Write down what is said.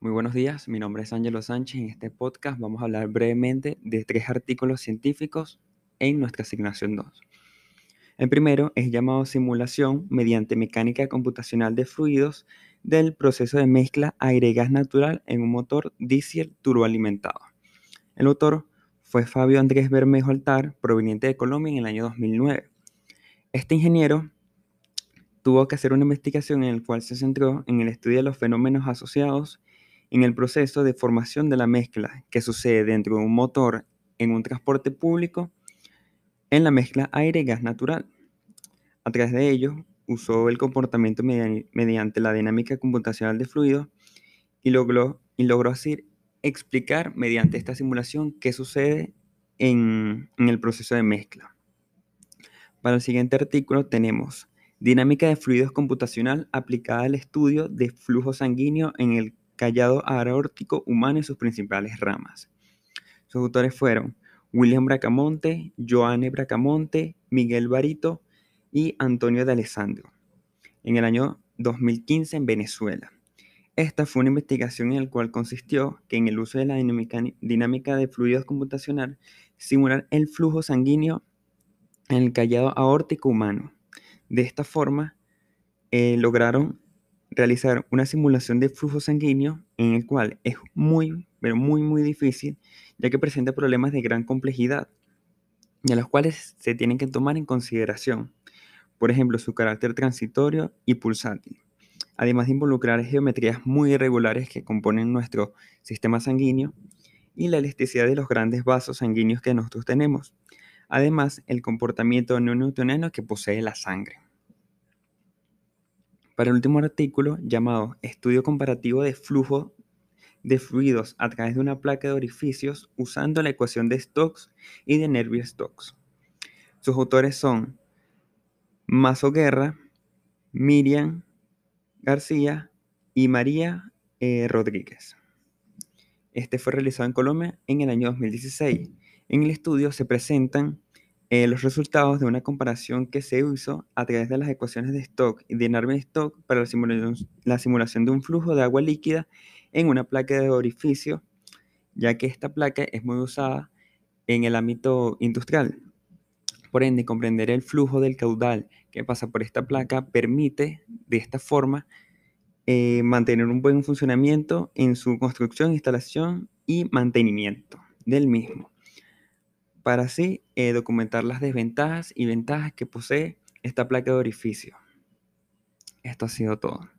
Muy buenos días, mi nombre es Ángelo Sánchez. En este podcast vamos a hablar brevemente de tres artículos científicos en nuestra asignación 2. El primero es llamado simulación mediante mecánica computacional de fluidos del proceso de mezcla aire-gas natural en un motor diésel turboalimentado. El autor fue Fabio Andrés Bermejo Altar, proveniente de Colombia en el año 2009. Este ingeniero tuvo que hacer una investigación en la cual se centró en el estudio de los fenómenos asociados en el proceso de formación de la mezcla que sucede dentro de un motor en un transporte público en la mezcla aire-gas natural. A través de ello, usó el comportamiento mediante la dinámica computacional de fluidos y logró, y logró así explicar mediante esta simulación qué sucede en, en el proceso de mezcla. Para el siguiente artículo tenemos Dinámica de fluidos computacional aplicada al estudio de flujo sanguíneo en el callado aórtico humano y sus principales ramas. Sus autores fueron William Bracamonte, Joanne Bracamonte, Miguel Barito y Antonio de Alessandro, en el año 2015 en Venezuela. Esta fue una investigación en la cual consistió que en el uso de la dinámica de fluidos computacional simular el flujo sanguíneo en el callado aórtico humano de esta forma, eh, lograron realizar una simulación de flujo sanguíneo en el cual es muy, pero muy, muy difícil, ya que presenta problemas de gran complejidad, de los cuales se tienen que tomar en consideración. Por ejemplo, su carácter transitorio y pulsátil, además de involucrar geometrías muy irregulares que componen nuestro sistema sanguíneo y la elasticidad de los grandes vasos sanguíneos que nosotros tenemos, Además, el comportamiento no newtoniano que posee la sangre. Para el último artículo, llamado Estudio comparativo de flujo de fluidos a través de una placa de orificios usando la ecuación de Stokes y de Nervier-Stokes. Sus autores son Mazo Guerra, Miriam García y María eh, Rodríguez. Este fue realizado en Colombia en el año 2016 en el estudio se presentan eh, los resultados de una comparación que se hizo a través de las ecuaciones de Stock y de Navier-Stokes para la simulación, la simulación de un flujo de agua líquida en una placa de orificio, ya que esta placa es muy usada en el ámbito industrial. Por ende, comprender el flujo del caudal que pasa por esta placa permite de esta forma eh, mantener un buen funcionamiento en su construcción, instalación y mantenimiento del mismo para así eh, documentar las desventajas y ventajas que posee esta placa de orificio. Esto ha sido todo.